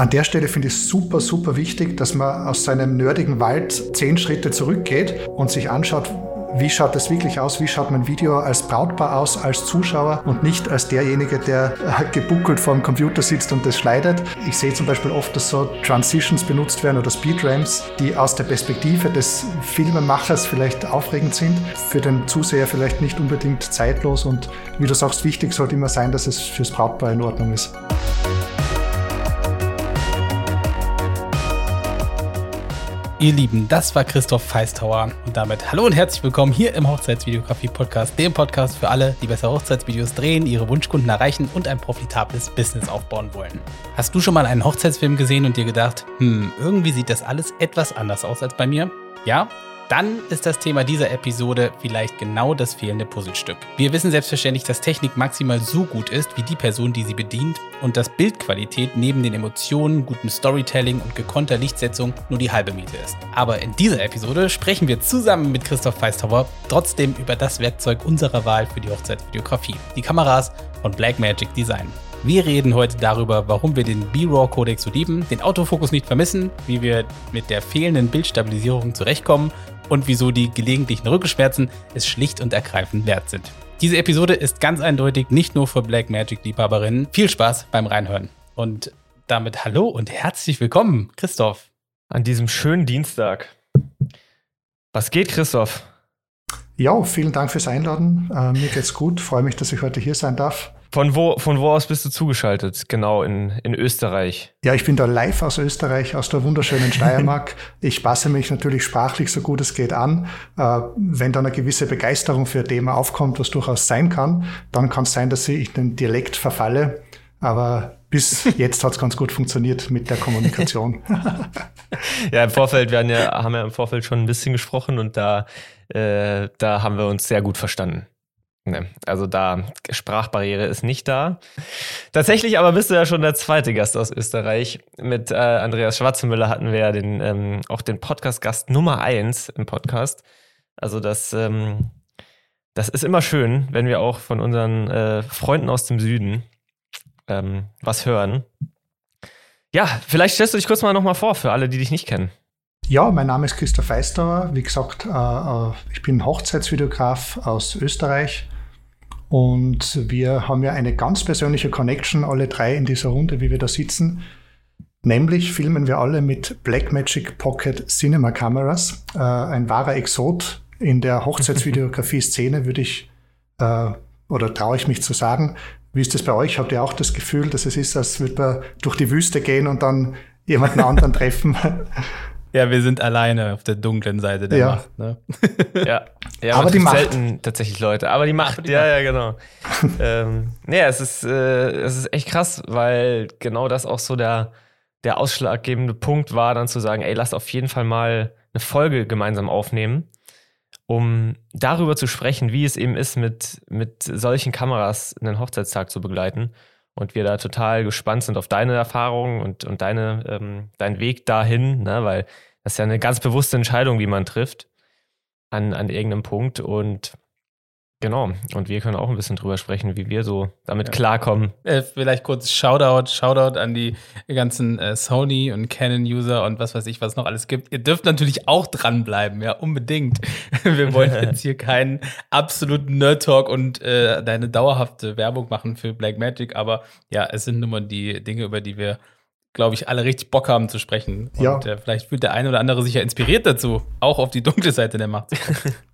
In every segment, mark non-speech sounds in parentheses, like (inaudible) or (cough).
An der Stelle finde ich es super, super wichtig, dass man aus seinem nerdigen Wald zehn Schritte zurückgeht und sich anschaut, wie schaut das wirklich aus, wie schaut mein Video als Brautpaar aus, als Zuschauer und nicht als derjenige, der äh, gebuckelt vor dem Computer sitzt und das schneidet. Ich sehe zum Beispiel oft, dass so Transitions benutzt werden oder Speedramps, die aus der Perspektive des Filmemachers vielleicht aufregend sind, für den Zuseher vielleicht nicht unbedingt zeitlos und wie du sagst, wichtig sollte immer sein, dass es fürs Brautpaar in Ordnung ist. Ihr Lieben, das war Christoph Feistauer und damit hallo und herzlich willkommen hier im Hochzeitsvideografie-Podcast, dem Podcast für alle, die besser Hochzeitsvideos drehen, ihre Wunschkunden erreichen und ein profitables Business aufbauen wollen. Hast du schon mal einen Hochzeitsfilm gesehen und dir gedacht, hm, irgendwie sieht das alles etwas anders aus als bei mir? Ja? Dann ist das Thema dieser Episode vielleicht genau das fehlende Puzzlestück. Wir wissen selbstverständlich, dass Technik maximal so gut ist wie die Person, die sie bedient und dass Bildqualität neben den Emotionen, gutem Storytelling und gekonnter Lichtsetzung nur die halbe Miete ist. Aber in dieser Episode sprechen wir zusammen mit Christoph Feistauer trotzdem über das Werkzeug unserer Wahl für die Hochzeitsvideografie, die Kameras von Blackmagic Design. Wir reden heute darüber, warum wir den B-RAW-Codex so lieben, den Autofokus nicht vermissen, wie wir mit der fehlenden Bildstabilisierung zurechtkommen und wieso die gelegentlichen Rückenschmerzen es schlicht und ergreifend wert sind. Diese Episode ist ganz eindeutig nicht nur für Blackmagic-Liebhaberinnen. Viel Spaß beim Reinhören. Und damit hallo und herzlich willkommen, Christoph. An diesem schönen Dienstag. Was geht, Christoph? Ja, vielen Dank fürs Einladen. Äh, mir geht's gut. Freue mich, dass ich heute hier sein darf. Von wo, von wo aus bist du zugeschaltet? Genau, in, in Österreich. Ja, ich bin da live aus Österreich, aus der wunderschönen Steiermark. (laughs) ich passe mich natürlich sprachlich so gut es geht an. Äh, wenn dann eine gewisse Begeisterung für ein Thema aufkommt, was durchaus sein kann, dann kann es sein, dass ich in den Dialekt verfalle. Aber bis (laughs) jetzt hat es ganz gut funktioniert mit der Kommunikation. (laughs) ja, im Vorfeld, wir haben ja, haben ja im Vorfeld schon ein bisschen gesprochen und da, äh, da haben wir uns sehr gut verstanden. Ne, also da, Sprachbarriere ist nicht da. Tatsächlich aber bist du ja schon der zweite Gast aus Österreich. Mit äh, Andreas Schwarzenmüller hatten wir ja den, ähm, auch den Podcast-Gast Nummer eins im Podcast. Also das, ähm, das ist immer schön, wenn wir auch von unseren äh, Freunden aus dem Süden ähm, was hören. Ja, vielleicht stellst du dich kurz mal nochmal vor für alle, die dich nicht kennen. Ja, mein Name ist Christoph Feistauer. Wie gesagt, äh, äh, ich bin Hochzeitsvideograf aus Österreich. Und wir haben ja eine ganz persönliche Connection, alle drei in dieser Runde, wie wir da sitzen. Nämlich filmen wir alle mit Blackmagic Pocket Cinema Cameras. Äh, ein wahrer Exot in der Hochzeitsvideografie-Szene, (laughs) würde ich, oder traue ich mich zu sagen. Wie ist das bei euch? Habt ihr auch das Gefühl, dass es ist, als würde man durch die Wüste gehen und dann jemanden anderen treffen? (laughs) Ja, wir sind alleine auf der dunklen Seite der ja. Macht. Ne? (laughs) Ja, ja aber die Macht. selten tatsächlich Leute. Aber die Macht, aber die ja, Macht. ja, genau. (laughs) ähm, nee, es ist, äh, es ist echt krass, weil genau das auch so der, der ausschlaggebende Punkt war, dann zu sagen, ey, lass auf jeden Fall mal eine Folge gemeinsam aufnehmen, um darüber zu sprechen, wie es eben ist, mit, mit solchen Kameras einen Hochzeitstag zu begleiten und wir da total gespannt sind auf deine Erfahrungen und, und deine, ähm, deinen Weg dahin, ne? weil das ist ja eine ganz bewusste Entscheidung, die man trifft an, an irgendeinem Punkt. Und Genau, und wir können auch ein bisschen drüber sprechen, wie wir so damit ja. klarkommen. Äh, vielleicht kurz Shoutout, Shoutout an die ganzen äh, Sony und Canon-User und was weiß ich, was noch alles gibt. Ihr dürft natürlich auch dranbleiben, ja, unbedingt. (laughs) wir wollen (laughs) jetzt hier keinen absoluten Nerd-Talk und äh, deine dauerhafte Werbung machen für Blackmagic, aber ja, es sind nun mal die Dinge, über die wir glaube ich, alle richtig Bock haben zu sprechen. Und ja. äh, vielleicht fühlt der eine oder andere sich ja inspiriert dazu, auch auf die dunkle Seite der Macht zu kommen. (laughs)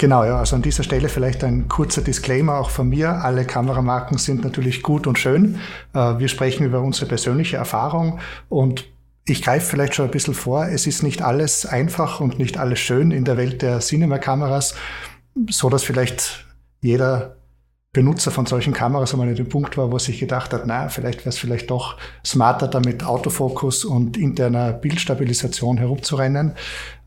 Genau, ja, also an dieser Stelle vielleicht ein kurzer Disclaimer auch von mir. Alle Kameramarken sind natürlich gut und schön. Äh, wir sprechen über unsere persönliche Erfahrung und ich greife vielleicht schon ein bisschen vor. Es ist nicht alles einfach und nicht alles schön in der Welt der Cinema-Kameras, so dass vielleicht jeder Benutzer von solchen Kameras einmal an dem Punkt war, wo sich gedacht hat, na, vielleicht wäre es vielleicht doch smarter, damit Autofokus und interner Bildstabilisation herumzurennen.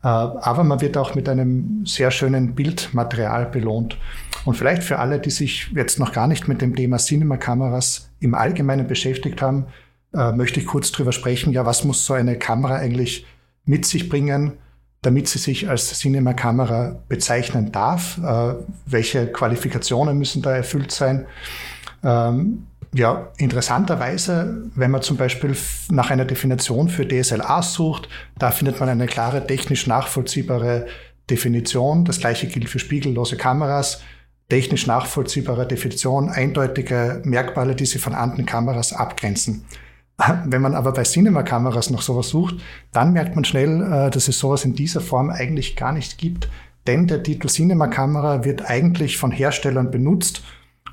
Äh, aber man wird auch mit einem sehr schönen Bildmaterial belohnt. Und vielleicht für alle, die sich jetzt noch gar nicht mit dem Thema Cinema-Kameras im Allgemeinen beschäftigt haben, äh, möchte ich kurz drüber sprechen. Ja, was muss so eine Kamera eigentlich mit sich bringen? Damit sie sich als Cinema-Kamera bezeichnen darf. Äh, welche Qualifikationen müssen da erfüllt sein? Ähm, ja, interessanterweise, wenn man zum Beispiel nach einer Definition für DSLA sucht, da findet man eine klare technisch nachvollziehbare Definition. Das gleiche gilt für spiegellose Kameras. Technisch nachvollziehbare Definition, eindeutige Merkmale, die sie von anderen Kameras abgrenzen. (laughs) Wenn man aber bei Cinema-Kameras noch sowas sucht, dann merkt man schnell, äh, dass es sowas in dieser Form eigentlich gar nicht gibt. Denn der Titel Cinema-Kamera wird eigentlich von Herstellern benutzt,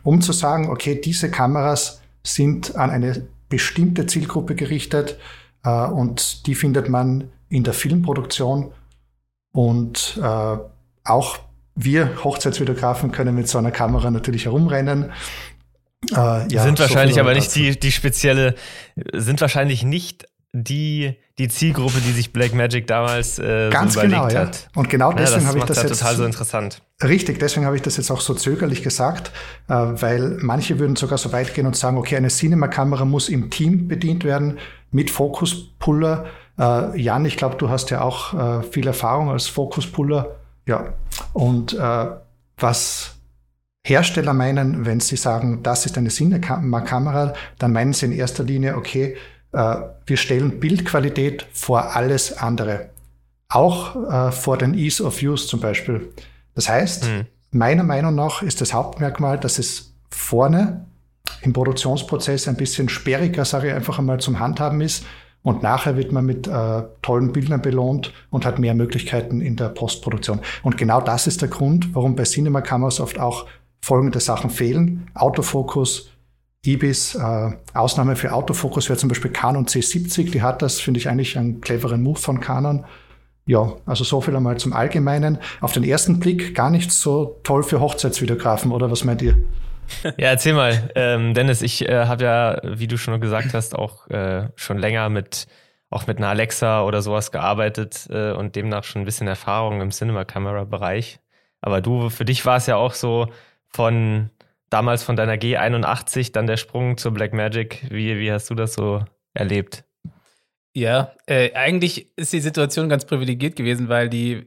um zu sagen, okay, diese Kameras sind an eine bestimmte Zielgruppe gerichtet äh, und die findet man in der Filmproduktion. Und äh, auch wir Hochzeitsvideografen können mit so einer Kamera natürlich herumrennen. Äh, ja, sind wahrscheinlich so aber nicht die, die spezielle, sind wahrscheinlich nicht die, die Zielgruppe, die sich Black Magic damals äh, Ganz so genau, überlegt ja. hat. Und genau deswegen ja, habe ich das jetzt total so interessant. Richtig, deswegen habe ich das jetzt auch so zögerlich gesagt, äh, weil manche würden sogar so weit gehen und sagen, okay, eine Cinema-Kamera muss im Team bedient werden mit Fokuspuller. Äh, Jan, ich glaube, du hast ja auch äh, viel Erfahrung als Fokuspuller. Ja, und äh, was Hersteller meinen, wenn sie sagen, das ist eine Cinema-Kamera, dann meinen sie in erster Linie, okay, äh, wir stellen Bildqualität vor alles andere. Auch äh, vor den Ease of Use zum Beispiel. Das heißt, mhm. meiner Meinung nach ist das Hauptmerkmal, dass es vorne im Produktionsprozess ein bisschen sperriger, sage ich einfach einmal, zum Handhaben ist. Und nachher wird man mit äh, tollen Bildern belohnt und hat mehr Möglichkeiten in der Postproduktion. Und genau das ist der Grund, warum bei Cinema-Kameras oft auch folgende Sachen fehlen. Autofokus, IBIS, äh, Ausnahme für Autofokus wäre zum Beispiel Canon C70, die hat das, finde ich eigentlich einen cleveren Move von Canon. Ja, also so viel einmal zum Allgemeinen. Auf den ersten Blick gar nicht so toll für Hochzeitsvideografen, oder was meint ihr? Ja, erzähl mal, ähm, Dennis, ich äh, habe ja, wie du schon gesagt hast, auch äh, schon länger mit auch mit einer Alexa oder sowas gearbeitet äh, und demnach schon ein bisschen Erfahrung im Cinema-Camera-Bereich. Aber du, für dich war es ja auch so von damals von deiner G81, dann der Sprung zur Blackmagic. Wie, wie hast du das so erlebt? Ja, äh, eigentlich ist die Situation ganz privilegiert gewesen, weil die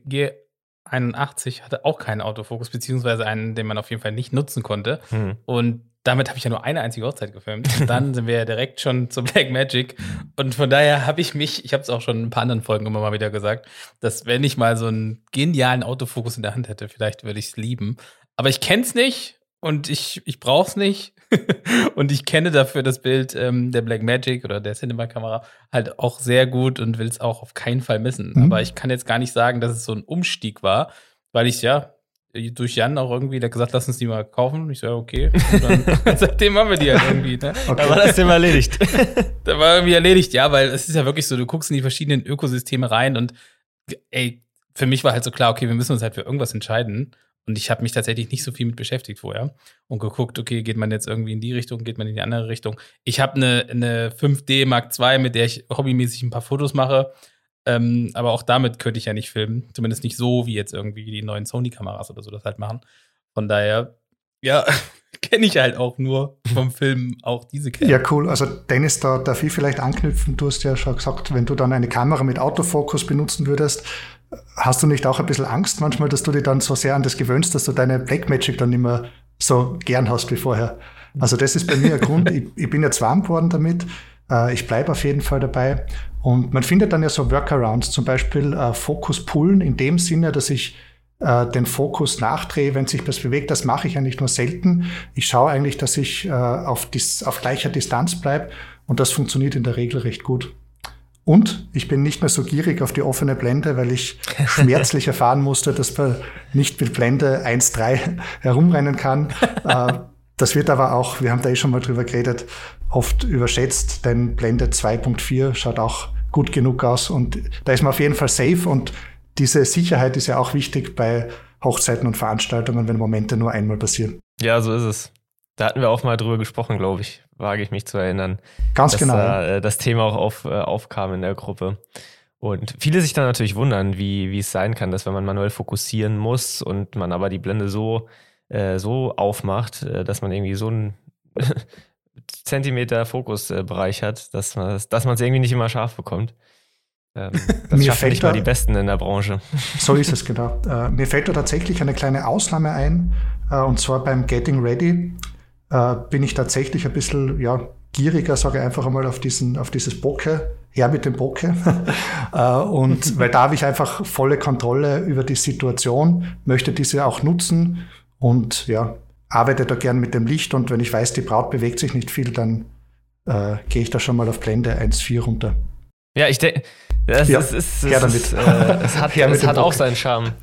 G81 hatte auch keinen Autofokus, beziehungsweise einen, den man auf jeden Fall nicht nutzen konnte. Hm. Und damit habe ich ja nur eine einzige Hochzeit gefilmt. Und (laughs) dann sind wir ja direkt schon zur Blackmagic. Und von daher habe ich mich, ich habe es auch schon in ein paar anderen Folgen immer mal wieder gesagt, dass wenn ich mal so einen genialen Autofokus in der Hand hätte, vielleicht würde ich es lieben. Aber ich kenne es nicht und ich, ich brauche es nicht. (laughs) und ich kenne dafür das Bild ähm, der Black Magic oder der Cinema-Kamera halt auch sehr gut und will es auch auf keinen Fall missen. Mhm. Aber ich kann jetzt gar nicht sagen, dass es so ein Umstieg war, weil ich ja durch Jan auch irgendwie, der gesagt, lass uns die mal kaufen. Und ich so, ja, okay. Dann, (laughs) (laughs) seitdem haben wir die halt irgendwie. Ne? Okay. Da war das Thema erledigt. da war irgendwie erledigt, ja, weil es ist ja wirklich so, du guckst in die verschiedenen Ökosysteme rein und ey, für mich war halt so klar, okay, wir müssen uns halt für irgendwas entscheiden. Und ich habe mich tatsächlich nicht so viel mit beschäftigt vorher und geguckt, okay, geht man jetzt irgendwie in die Richtung, geht man in die andere Richtung. Ich habe eine, eine 5D Mark II, mit der ich hobbymäßig ein paar Fotos mache. Ähm, aber auch damit könnte ich ja nicht filmen. Zumindest nicht so, wie jetzt irgendwie die neuen Sony-Kameras oder so das halt machen. Von daher, ja, (laughs) kenne ich halt auch nur vom Film auch diese Kamera. Ja, cool. Also Dennis, da darf ich vielleicht anknüpfen. Du hast ja schon gesagt, wenn du dann eine Kamera mit Autofokus benutzen würdest, Hast du nicht auch ein bisschen Angst manchmal, dass du dich dann so sehr an das gewöhnst, dass du deine Blackmagic dann nicht mehr so gern hast wie vorher? Also das ist bei mir ein (laughs) Grund. Ich, ich, bin jetzt warm geworden damit. Äh, ich bleibe auf jeden Fall dabei. Und man findet dann ja so Workarounds, zum Beispiel äh, Fokus pullen in dem Sinne, dass ich äh, den Fokus nachdrehe, wenn sich was bewegt. Das mache ich eigentlich nur selten. Ich schaue eigentlich, dass ich äh, auf, dis auf gleicher Distanz bleibe und das funktioniert in der Regel recht gut. Und ich bin nicht mehr so gierig auf die offene Blende, weil ich (laughs) schmerzlich erfahren musste, dass man nicht mit Blende 1.3 (laughs) herumrennen kann. (laughs) Äh, das wird aber auch, wir haben da eh schon mal drüber geredet, oft überschätzt, denn Blende 2.4 schaut auch gut genug aus und da ist man auf jeden Fall safe und diese Sicherheit ist ja auch wichtig bei Hochzeiten und Veranstaltungen, wenn Momente nur einmal passieren. Ja, so ist es. Da hatten wir auch mal drüber gesprochen, glaube ich, wage ich mich zu erinnern. Ganz dass genau. Da, äh, das Thema auch auf, äh, aufkam in der Gruppe. Und viele sich dann natürlich wundern, wie, wie es sein kann, dass wenn man manuell fokussieren muss und man aber die Blende so, äh, so aufmacht, äh, dass man irgendwie so einen (laughs) Zentimeter Fokusbereich hat, dass man es dass irgendwie nicht immer scharf bekommt. Ähm, (laughs) das mir fällt nicht mal die Besten in der Branche. (laughs) So ist es, genau. Äh, mir fällt da tatsächlich eine kleine Ausnahme ein, äh, und zwar beim Getting Ready äh, bin ich tatsächlich ein bisschen ja, gieriger, sage ich einfach einmal, auf, diesen, auf dieses Bocke, her mit dem Bocke. (laughs) äh, und (laughs) weil da habe ich einfach volle Kontrolle über die Situation, möchte diese auch nutzen und ja, arbeite da gern mit dem Licht und wenn ich weiß, die Braut bewegt sich nicht viel, dann äh, gehe ich da schon mal auf Blende 1.4 runter. Ja, ich denke, das ja, ist, ist, her damit. Ist, äh, es (laughs) hat, es hat auch seinen Charme.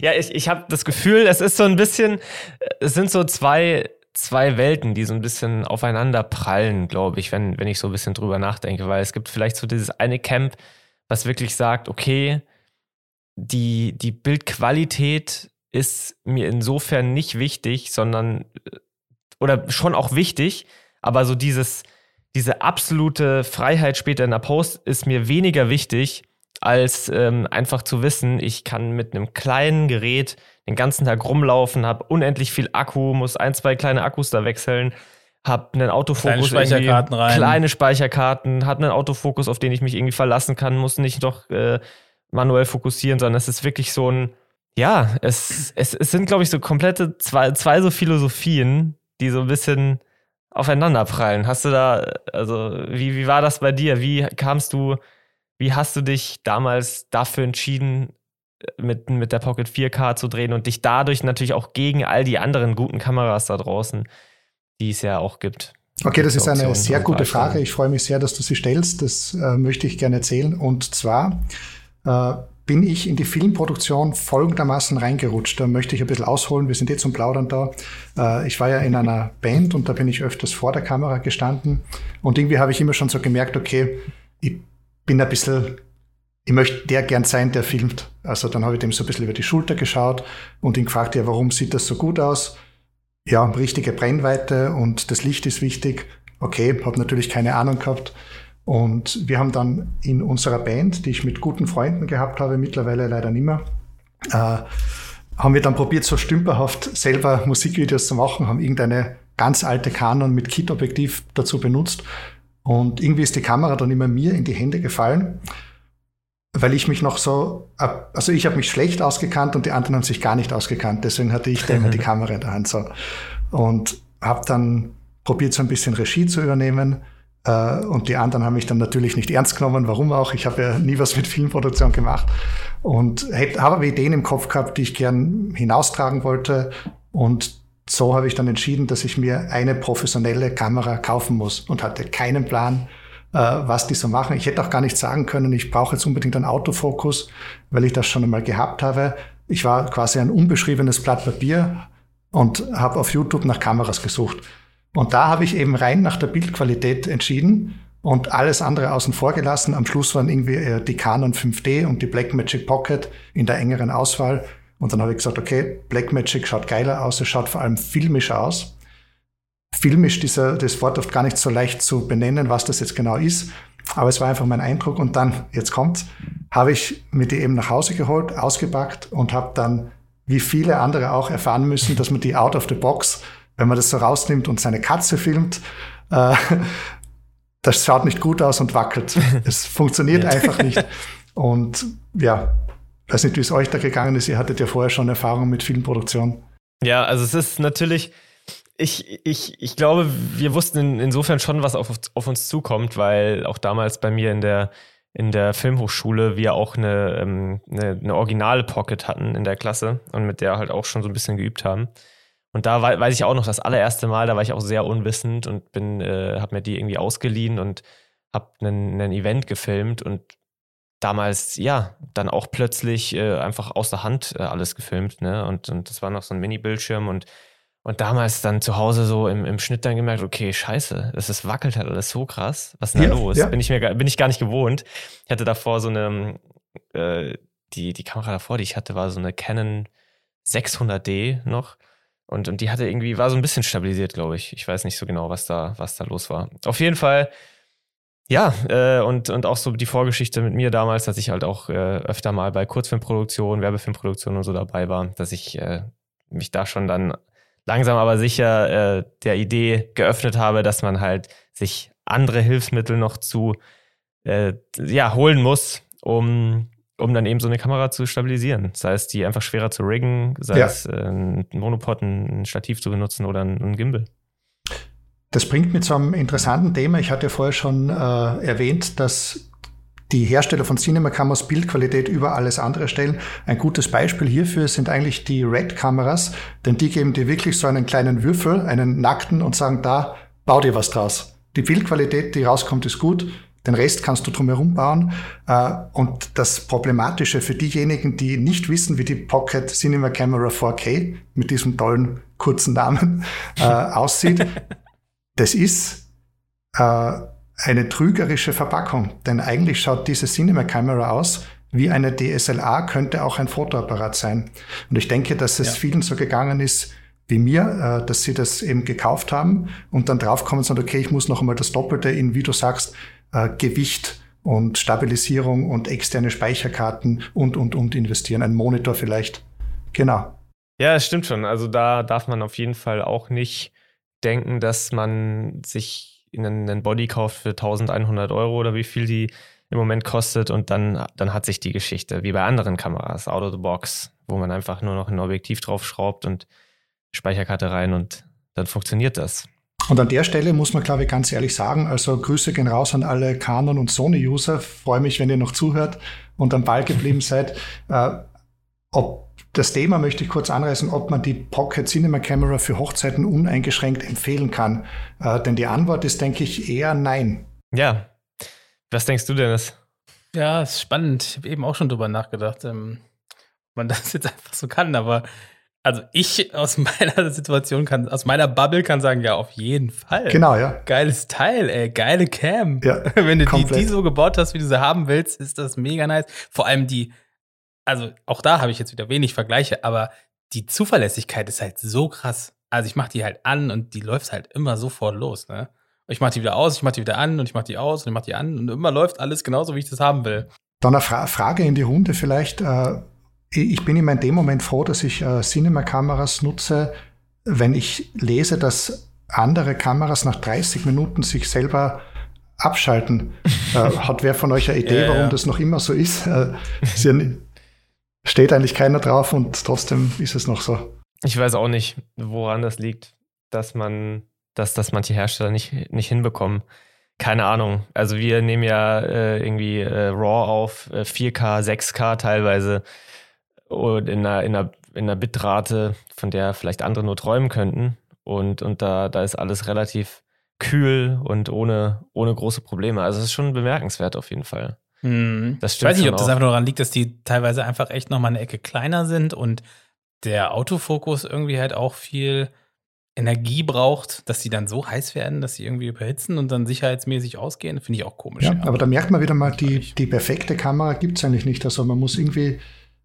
ja, ich, ich habe das Gefühl, es ist so ein bisschen, es sind so zwei, zwei Welten, die so ein bisschen aufeinander prallen, glaube ich, wenn, wenn ich so ein bisschen drüber nachdenke, weil es gibt vielleicht so dieses eine Camp, was wirklich sagt, okay, die, die Bildqualität ist mir insofern nicht wichtig, sondern oder schon auch wichtig, aber so dieses, diese absolute Freiheit später in der Post ist mir weniger wichtig, als ähm, einfach zu wissen, ich kann mit einem kleinen Gerät den ganzen Tag rumlaufen, habe unendlich viel Akku, muss ein, zwei kleine Akkus da wechseln, habe einen Autofokus, kleine Speicherkarten rein. kleine Speicherkarten, habe einen Autofokus, auf den ich mich irgendwie verlassen kann, muss nicht doch äh, manuell fokussieren, sondern es ist wirklich so ein ja, es, es, es sind, glaube ich, so komplette zwei, zwei so Philosophien, die so ein bisschen aufeinanderprallen. Hast du da, also, wie, wie war das bei dir? Wie kamst du, wie hast du dich damals dafür entschieden, mit, mit der Pocket 4K zu drehen und dich dadurch natürlich auch gegen all die anderen guten Kameras da draußen, die es ja auch gibt? Okay, das ist eine sehr gute Frage. Ich freue mich sehr, dass du sie stellst. Das äh, möchte ich gerne erzählen. Und zwar, äh, bin ich in die Filmproduktion folgendermaßen reingerutscht. Da möchte ich ein bisschen ausholen. Wir sind jetzt zum Plaudern da. Äh, ich war ja in einer Band und da bin ich öfters vor der Kamera gestanden. Und irgendwie habe ich immer schon so gemerkt, okay, ich bin ein bisschen, ich möchte der gern sein, der filmt. Also dann habe ich dem so ein bisschen über die Schulter geschaut und ihn gefragt, ja, warum sieht das so gut aus? Ja, richtige Brennweite und das Licht ist wichtig. Okay, habe natürlich keine Ahnung gehabt. Und wir haben dann in unserer Band, die ich mit guten Freunden gehabt habe, mittlerweile leider nicht mehr, äh, haben wir dann probiert, so stümperhaft selber Musikvideos zu machen, haben irgendeine ganz alte Canon mit Kit-Objektiv dazu benutzt. Und irgendwie ist die Kamera dann immer mir in die Hände gefallen, weil ich mich noch so, also ich habe mich schlecht ausgekannt und die anderen haben sich gar nicht ausgekannt. Deswegen hatte ich da immer die (laughs) Kamera in der Hand so. Und habe dann probiert, so ein bisschen Regie zu übernehmen äh, und die anderen haben mich dann natürlich nicht ernst genommen. Warum auch? Ich habe ja nie was mit Filmproduktion gemacht und habe aber Ideen im Kopf gehabt, die ich gern hinaustragen wollte. Und so habe ich dann entschieden, dass ich mir eine professionelle Kamera kaufen muss und hatte keinen Plan, was die so machen. Ich hätte auch gar nicht sagen können, ich brauche jetzt unbedingt einen Autofokus, weil ich das schon einmal gehabt habe. Ich war quasi ein unbeschriebenes Blatt Papier und habe auf YouTube nach Kameras gesucht. Und da habe ich eben rein nach der Bildqualität entschieden und alles andere außen vor gelassen. Am Schluss waren irgendwie äh, die Canon 5D und die Blackmagic Pocket in der engeren Auswahl. Und dann habe ich gesagt, okay, Blackmagic schaut geiler aus, es schaut vor allem filmischer aus. Filmisch, dieser, das Wort oft gar nicht so leicht zu benennen, was das jetzt genau ist. Aber es war einfach mein Eindruck. Und dann, jetzt kommt's, habe ich mir die eben nach Hause geholt, ausgepackt und habe dann, wie viele andere auch, erfahren müssen, dass man die out of the box wenn man das so rausnimmt und seine Katze filmt, äh, das schaut nicht gut aus und wackelt. (laughs) Es funktioniert einfach nicht. (laughs) Und ja, weiß nicht, wie es euch da gegangen ist. Ihr hattet ja vorher schon Erfahrung mit Filmproduktion. Ja, also es ist natürlich, ich, ich, ich glaube, wir wussten in, insofern schon, was auf, auf uns zukommt, weil auch damals bei mir in der, in der Filmhochschule wir auch eine, ähm, eine, eine originale Pocket hatten in der Klasse und mit der halt auch schon so ein bisschen geübt haben. Und da weiß ich auch noch das allererste Mal, da war ich auch sehr unwissend und bin, äh, habe mir die irgendwie ausgeliehen und einen, einen Event gefilmt und damals, ja, dann auch plötzlich äh, einfach aus der Hand äh, alles gefilmt, ne? Und, und das war noch so ein Mini-Bildschirm und, und damals dann zu Hause so im, im Schnitt dann gemerkt, okay, scheiße, das ist, wackelt halt alles so krass. Was ist denn da los? Ja. Bin ich mir bin ich gar nicht gewohnt. Ich hatte davor so eine, äh, die, die Kamera davor, die ich hatte, war so eine Canon 600D noch. Und, und die hatte irgendwie, war so ein bisschen stabilisiert, glaube ich. Ich weiß nicht so genau, was da, was da los war. Auf jeden Fall, ja, äh, und, und auch so die Vorgeschichte mit mir damals, dass ich halt auch äh, öfter mal bei Kurzfilmproduktion, Werbefilmproduktion und so dabei war, dass ich äh, mich da schon dann langsam aber sicher äh, der Idee geöffnet habe, dass man halt sich andere Hilfsmittel noch zu äh, ja, holen muss, um um dann eben so eine Kamera zu stabilisieren. Sei es die einfach schwerer zu riggen, sei ja. es äh, ein Monopod, ein Stativ zu benutzen oder ein, ein Gimbal. Das bringt mich zu einem interessanten Thema. Ich hatte vorher schon äh, erwähnt, dass die Hersteller von Cinema-Kameras Bildqualität über alles andere stellen. Ein gutes Beispiel hierfür sind eigentlich die Red-Kameras, denn die geben dir wirklich so einen kleinen Würfel, einen nackten und sagen, da, bau dir was draus. Die Bildqualität, die rauskommt, ist gut. Den Rest kannst du drumherum bauen. Äh, und das Problematische für diejenigen, die nicht wissen, wie die Pocket Cinema Camera 4K mit diesem tollen kurzen Namen (laughs) äh, aussieht, (laughs) das ist äh, eine trügerische Verpackung. Denn eigentlich schaut diese Cinema Camera aus wie eine DSLR, könnte auch ein Fotoapparat sein. Und ich denke, dass es ja. vielen so gegangen ist, wie mir, äh, dass sie das eben gekauft haben und dann draufkommen und sagen, okay, ich muss noch einmal das Doppelte in, wie du sagst, äh, Gewicht und Stabilisierung und externe Speicherkarten und, und, und investieren. Ein Monitor vielleicht. Genau. Ja, es stimmt schon. Also da darf man auf jeden Fall auch nicht denken, dass man sich einen Body kauft für 1100 Euro oder wie viel die im Moment kostet und dann, dann hat sich die Geschichte, wie bei anderen Kameras, out of the box, wo man einfach nur noch ein Objektiv draufschraubt und Speicherkarte rein und dann funktioniert das. Und an der Stelle muss man, glaube ich, ganz ehrlich sagen, also Grüße gehen raus an alle Canon- und Sony-User. Freue mich, wenn ihr noch zuhört und am Ball geblieben (laughs) seid. Äh, ob das Thema möchte ich kurz anreißen, ob man die Pocket Cinema Camera für Hochzeiten uneingeschränkt empfehlen kann. Äh, denn die Antwort ist, denke ich, eher nein. Ja. Was denkst du, Dennis? Ja, ist spannend. Ich habe eben auch schon drüber nachgedacht, ähm, ob man (laughs) das jetzt einfach so kann, aber also ich aus (laughs) meiner Situation kann, aus meiner Bubble kann sagen, ja, auf jeden Fall. Genau, ja. Geiles Teil, ey, geile Cam. Ja, (laughs) Wenn du die, die, so gebaut hast, wie du sie haben willst, ist das mega nice. Vor allem die, also auch da habe ich jetzt wieder wenig Vergleiche, aber die Zuverlässigkeit ist halt so krass. Also ich mache die halt an und die läuft halt immer sofort los, ne? Ich mache die wieder aus, ich mache die wieder an und ich mache die aus und ich mache die an und immer läuft alles genauso, wie ich das haben will. Dann eine Fra Frage in die Runde vielleicht. Äh, ich bin immer in dem Moment froh, dass ich äh, Cinema-Kameras nutze, wenn ich lese, dass andere Kameras nach 30 Minuten sich selber abschalten. äh, (laughs) hat wer von euch eine Idee, ja, warum ja. das noch immer so ist? Äh, steht eigentlich keiner drauf und trotzdem ist es noch so. Ich weiß auch nicht, woran das liegt, dass man, dass das manche Hersteller nicht, nicht hinbekommen. Keine Ahnung. Also wir nehmen ja äh, irgendwie äh, RAW auf, 4K, äh, 6K teilweise und in einer, in einer, in einer Bitrate, von der vielleicht andere nur träumen könnten. Und, und da, da ist alles relativ kühl und ohne, ohne große Probleme. Also es ist schon bemerkenswert auf jeden Fall. Hm. Das stimmt ich weiß nicht, ob das einfach nur daran liegt, dass die teilweise einfach echt nochmal eine Ecke kleiner sind und der Autofokus irgendwie halt auch viel Energie braucht, dass sie dann so heiß werden, dass sie irgendwie überhitzen und dann sicherheitsmäßig ausgehen, finde ich auch komisch. Ja, ja, aber da merkt man wieder mal, die, die perfekte Kamera gibt es eigentlich nicht. Also man muss irgendwie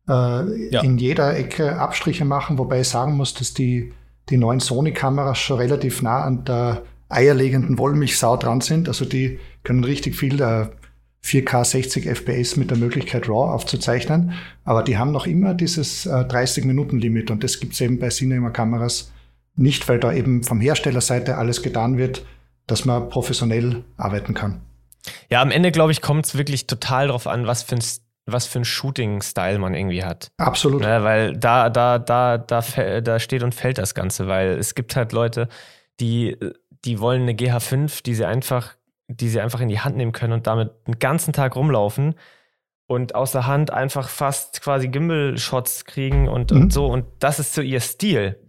äh, ja. in jeder Ecke Abstriche machen, wobei ich sagen muss, dass die, die neuen Sony-Kameras schon relativ nah an der eierlegenden Wollmilchsau dran sind. Also die können richtig viel äh, 4K 60 FPS mit der Möglichkeit RAW aufzuzeichnen, aber die haben noch immer dieses äh, 30-Minuten-Limit und das gibt es eben bei Cinema-Kameras nicht, weil da eben vom Herstellerseite alles getan wird, dass man professionell arbeiten kann. Ja, am Ende, glaube ich, kommt es wirklich total darauf an, was für ein was für ein Shooting-Style man irgendwie hat. Absolut. Ja, weil da, da, da, da, da steht und fällt das Ganze, weil es gibt halt Leute, die, die wollen eine GH5, die sie einfach, die sie einfach in die Hand nehmen können und damit den ganzen Tag rumlaufen und aus der Hand einfach fast quasi Gimbal-Shots kriegen und, mhm. und so. Und das ist so ihr Stil.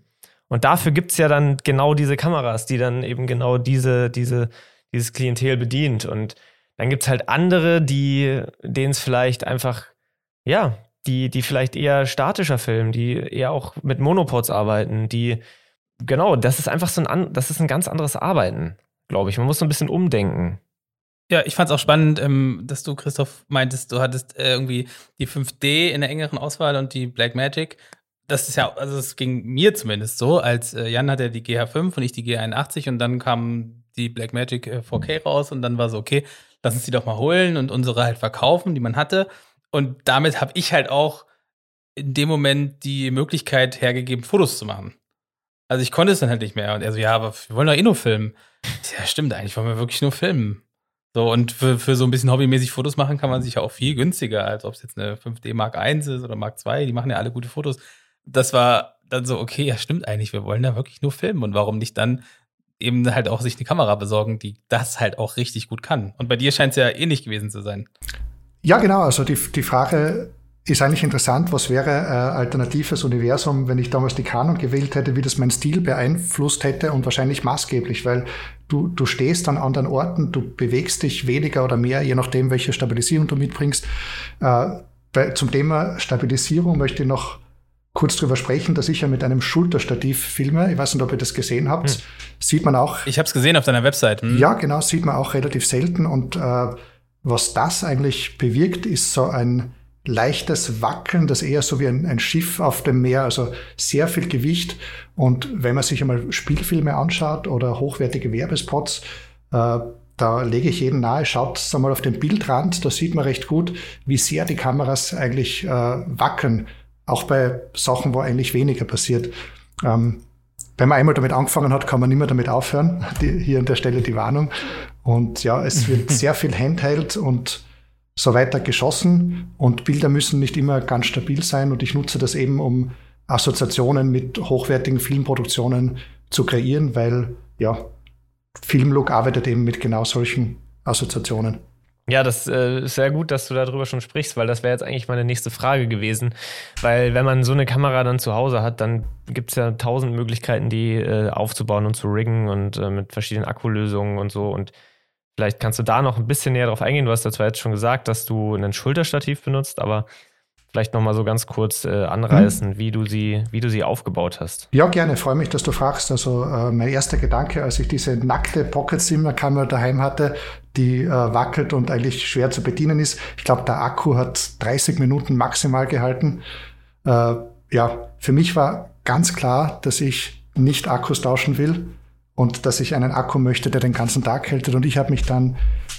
Und dafür gibt es ja dann genau diese Kameras, die dann eben genau diese, diese, dieses Klientel bedient. Und dann gibt es halt andere, die, denen es vielleicht einfach, ja, die, die vielleicht eher statischer filmen, die eher auch mit Monopods arbeiten, die, genau, das ist einfach so ein, das ist ein ganz anderes Arbeiten, glaube ich. Man muss so ein bisschen umdenken. Ja, ich fand es auch spannend, ähm, dass du, Christoph, meintest, du hattest äh, irgendwie die 5D in der engeren Auswahl und die Blackmagic. Das ist ja, also es ging mir zumindest so, als äh, Jan hatte die GH5 und ich die G81 und dann kam die Blackmagic 4K äh, raus und dann war so, okay, lass uns die doch mal holen und unsere halt verkaufen, die man hatte. Und damit habe ich halt auch in dem Moment die Möglichkeit hergegeben, Fotos zu machen. Also ich konnte es dann halt nicht mehr. Und er so, ja, aber wir wollen doch eh nur filmen. Ja, stimmt, eigentlich wollen wir wirklich nur filmen. So, und für, für so ein bisschen hobbymäßig Fotos machen kann man sich ja auch viel günstiger, als ob es jetzt eine 5D Mark I ist oder Mark II, die machen ja alle gute Fotos. Das war dann so, okay, ja, stimmt eigentlich, wir wollen da wirklich nur filmen und warum nicht dann eben halt auch sich eine Kamera besorgen, die das halt auch richtig gut kann. Und bei dir scheint es ja ähnlich gewesen zu sein. Ja, genau. Also die, die Frage ist eigentlich interessant, was wäre äh, alternatives Universum, wenn ich damals die Canon gewählt hätte, wie das mein Stil beeinflusst hätte und wahrscheinlich maßgeblich, weil du, du stehst an anderen Orten, du bewegst dich weniger oder mehr, je nachdem, welche Stabilisierung du mitbringst. Äh, bei, zum Thema Stabilisierung möchte ich noch kurz drüber sprechen, dass ich ja mit einem Schulterstativ filme. Ich weiß nicht, ob ihr das gesehen habt. Hm. Sieht man auch. Ich habe es gesehen auf deiner Website. Hm. Ja, genau, sieht man auch relativ selten. Und äh, was das eigentlich bewirkt, ist so ein leichtes Wackeln, das eher so wie ein, ein, Schiff auf dem Meer, also sehr viel Gewicht. Und wenn man sich einmal Spielfilme anschaut oder hochwertige Werbespots, äh, da lege ich jeden nahe, schaut einmal auf den Bildrand, da sieht man recht gut, wie sehr die Kameras eigentlich äh, wackeln, auch bei Sachen, wo eigentlich weniger passiert. Ähm, wenn man einmal damit angefangen hat, kann man nicht mehr damit aufhören. (laughs) Die, hier an der Stelle die Warnung. Und ja, es wird (laughs) sehr viel Handheld und so weiter geschossen und Bilder müssen nicht immer ganz stabil sein und ich nutze das eben, um Assoziationen mit hochwertigen Filmproduktionen zu kreieren, weil ja, Filmlook arbeitet eben mit genau solchen Assoziationen. Ja, das äh, ist sehr gut, dass du darüber schon sprichst, weil das wäre jetzt eigentlich meine nächste Frage gewesen. Weil wenn man so eine Kamera dann zu Hause hat, dann gibt es ja tausend Möglichkeiten, die äh, aufzubauen und zu riggen und äh, mit verschiedenen Akkulösungen und so. Und Vielleicht kannst du da noch ein bisschen näher drauf eingehen. Du hast ja zwar jetzt schon gesagt, dass du ein Schulterstativ benutzt, aber vielleicht noch mal so ganz kurz äh, anreißen, hm. wie du sie, wie du sie aufgebaut hast. Ja, gerne. Freue mich, dass du fragst. Also äh, mein erster Gedanke, als ich diese nackte Pocket Simmer Kamera daheim hatte, die äh, wackelt und eigentlich schwer zu bedienen ist. Ich glaube, der Akku hat 30 Minuten maximal gehalten. Äh, ja, für mich war ganz klar, dass ich nicht Akkus tauschen will und dass ich einen Akku möchte, der den ganzen Tag hält. Und ich habe mich dann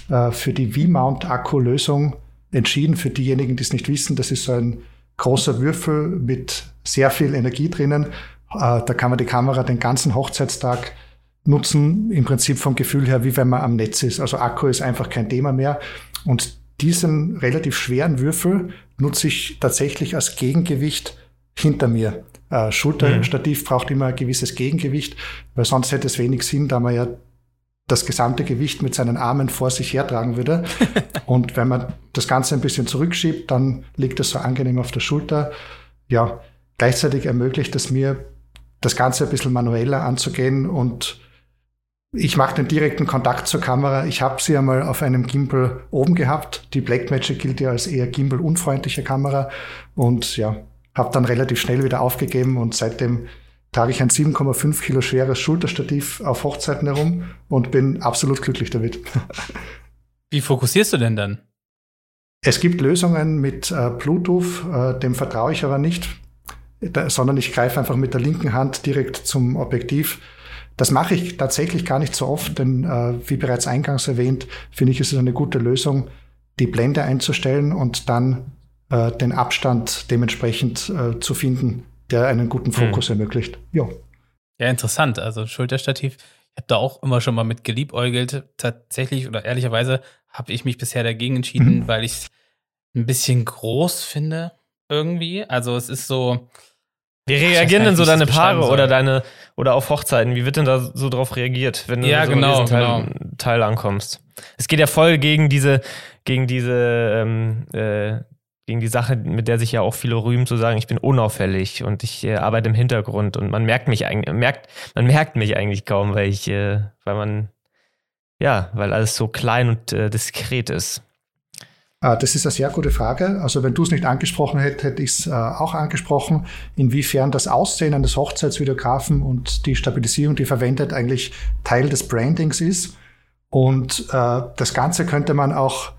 äh, für die V-Mount-Akku-Lösung entschieden. Für diejenigen, die es nicht wissen, das ist so ein großer Würfel mit sehr viel Energie drinnen. Äh, da kann man die Kamera den ganzen Hochzeitstag nutzen, im Prinzip vom Gefühl her, wie wenn man am Netz ist. Also Akku ist einfach kein Thema mehr. Und diesen relativ schweren Würfel nutze ich tatsächlich als Gegengewicht hinter mir. Äh, Schulterstativ mhm. braucht immer ein gewisses Gegengewicht, weil sonst hätte es wenig Sinn, da man ja das gesamte Gewicht mit seinen Armen vor sich hertragen würde. (laughs) und wenn man das Ganze ein bisschen zurückschiebt, dann liegt es so angenehm auf der Schulter. Ja, gleichzeitig ermöglicht es mir, das Ganze ein bisschen manueller anzugehen und ich mache den direkten Kontakt zur Kamera. Ich habe sie einmal auf einem Gimbal oben gehabt. Die Blackmagic gilt ja als eher Gimbal-unfreundliche Kamera. Und ja, habe dann relativ schnell wieder aufgegeben und seitdem trage ich ein 7,5 Kilo schweres Schulterstativ auf Hochzeiten herum und bin absolut glücklich damit. Wie fokussierst du denn dann? Es gibt Lösungen mit äh, Bluetooth, äh, dem vertraue ich aber nicht, da, sondern ich greife einfach mit der linken Hand direkt zum Objektiv. Das mache ich tatsächlich gar nicht so oft, denn äh, wie bereits eingangs erwähnt, finde ich, ist es eine gute Lösung, die Blende einzustellen und dann äh, den Abstand dementsprechend äh, zu finden, der einen guten Fokus mhm. ermöglicht. Ja. Ja, interessant. Also Schulterstativ, ich habe da auch immer schon mal mit geliebäugelt. Tatsächlich oder ehrlicherweise habe ich mich bisher dagegen entschieden, mhm. weil ich es ein bisschen groß finde irgendwie. Also es ist so. Wie reagieren denn so deine Paare oder deine oder auf Hochzeiten? Wie wird denn da so drauf reagiert, wenn du ja, so genau, Teil, genau. Teil, ankommst? Es geht ja voll gegen diese gegen diese ähm, äh, gegen die Sache, mit der sich ja auch viele rühmen, zu sagen, ich bin unauffällig und ich äh, arbeite im Hintergrund und man merkt mich eigentlich, merkt, man merkt mich eigentlich kaum, weil ich, äh, weil man, ja, weil alles so klein und äh, diskret ist. Ah, das ist eine sehr gute Frage. Also wenn du es nicht angesprochen hättest, hätte ich es äh, auch angesprochen, inwiefern das Aussehen eines Hochzeitsvideografen und die Stabilisierung, die verwendet, eigentlich Teil des Brandings ist. Und äh, das Ganze könnte man auch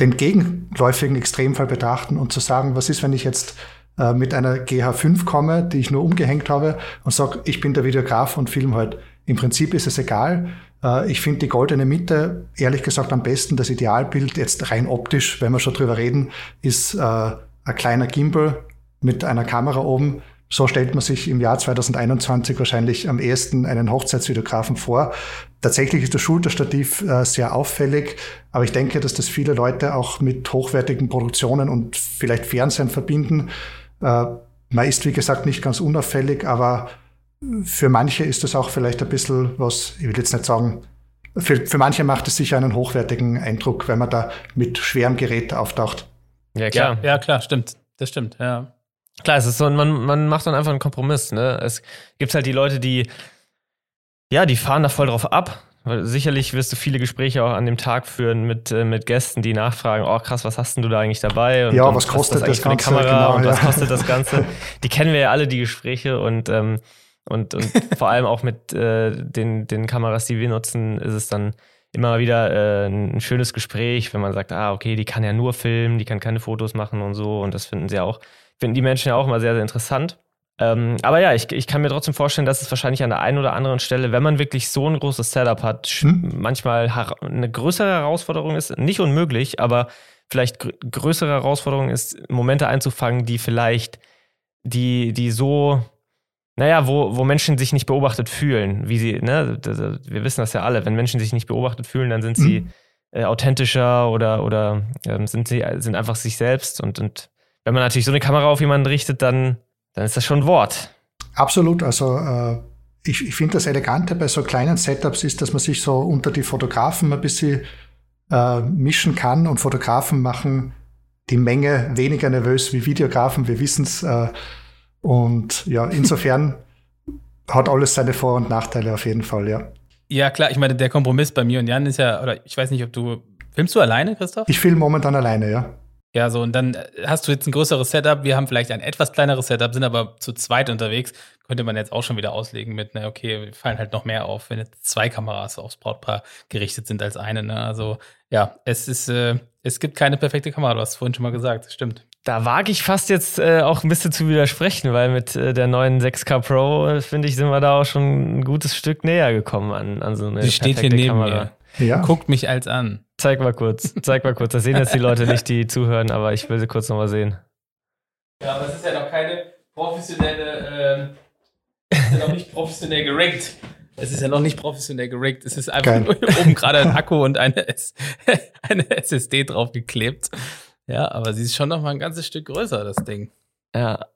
den gegenläufigen Extremfall betrachten und zu sagen, was ist, wenn ich jetzt äh, mit einer GH5 komme, die ich nur umgehängt habe und sage, ich bin der Videograf und film halt. Im Prinzip ist es egal. Äh, ich finde die goldene Mitte, ehrlich gesagt, am besten. Das Idealbild jetzt rein optisch, wenn wir schon drüber reden, ist äh, ein kleiner Gimbal mit einer Kamera oben So stellt man sich im Jahr 2021 wahrscheinlich am ehesten einen Hochzeitsvideografen vor. Tatsächlich ist das Schulterstativ äh, sehr auffällig, aber ich denke, dass das viele Leute auch mit hochwertigen Produktionen und vielleicht Fernsehen verbinden. Äh, man ist, wie gesagt, nicht ganz unauffällig, aber für manche ist das auch vielleicht ein bisschen was, ich will jetzt nicht sagen, für, für manche macht es sicher einen hochwertigen Eindruck, wenn man da mit schwerem Gerät auftaucht. Ja, klar. Ja, ja klar, stimmt. Das stimmt, ja. Klar, es ist so, man, man macht dann einfach einen Kompromiss, ne? Es gibt halt die Leute, die, ja, die fahren da voll drauf ab. Weil sicherlich wirst du viele Gespräche auch an dem Tag führen mit, äh, mit Gästen, die nachfragen, oh krass, was hast denn du da eigentlich dabei? Und, ja, und was kostet das, das Ganze? Kamera genau, und ja. was kostet das Ganze? (laughs) Die kennen wir ja alle, die Gespräche und, ähm, und, und (laughs) vor allem auch mit äh, den, den Kameras, die wir nutzen, ist es dann immer wieder äh, ein schönes Gespräch, wenn man sagt, ah, okay, die kann ja nur filmen, die kann keine Fotos machen und so. Und das finden sie auch, finden die Menschen ja auch immer sehr, sehr interessant. Ähm, aber ja, ich, ich kann mir trotzdem vorstellen, dass es wahrscheinlich an der einen oder anderen Stelle, wenn man wirklich so ein großes Setup hat, hm? manchmal eine größere Herausforderung ist. Nicht unmöglich, aber vielleicht gr größere Herausforderung ist, Momente einzufangen, die vielleicht, die, die so, naja, wo, wo Menschen sich nicht beobachtet fühlen, wie sie, ne, wir wissen das ja alle, wenn Menschen sich nicht beobachtet fühlen, dann sind sie hm? äh, authentischer oder, oder äh, sind sie sind einfach sich selbst und, und wenn man natürlich so eine Kamera auf jemanden richtet, dann dann ist das schon ein Wort. Absolut. Also äh, ich, ich finde das Elegante bei so kleinen Setups ist, dass man sich so unter die Fotografen ein bisschen äh, mischen kann und Fotografen machen die Menge weniger nervös wie Videografen, wir wissen es. Und ja, insofern (laughs) hat alles seine Vor- und Nachteile auf jeden Fall, ja. Ja, klar, ich meine, der Kompromiss bei mir und Jan ist ja, oder ich weiß nicht, ob du, filmst du alleine, Christoph? Ich filme momentan alleine, ja. Ja, so, und dann äh, hast du jetzt ein größeres Setup. Wir haben vielleicht ein etwas kleineres Setup, sind aber zu zweit unterwegs. Könnte man jetzt auch schon wieder auslegen mit, na, okay, wir fallen halt noch mehr auf, wenn jetzt zwei Kameras aufs Brautpaar gerichtet sind als eine. Ne? Also, ja, es ist, äh, es gibt keine perfekte Kamera. Du hast es vorhin schon mal gesagt, das stimmt. Da wage ich fast jetzt äh, auch ein bisschen zu widersprechen, weil mit äh, der neuen 6K Pro, äh, finde ich, sind wir da auch schon ein gutes Stück näher gekommen an, an so eine Die steht hier neben Kamera. mir. Ja. Guckt mich als an. Zeig mal kurz, zeig mal kurz. Das sehen jetzt die Leute (laughs) nicht, die zuhören, aber ich will sie kurz nochmal sehen. Ja, aber es ist ja noch keine professionelle, ähm, es ist ja noch nicht professionell geriggt. Es ist ja noch nicht professionell geriggt. Es ist einfach nur oben gerade ein Akku und eine, S (laughs) eine SSD draufgeklebt. Ja, aber sie ist schon noch mal ein ganzes Stück größer, das Ding. Ja.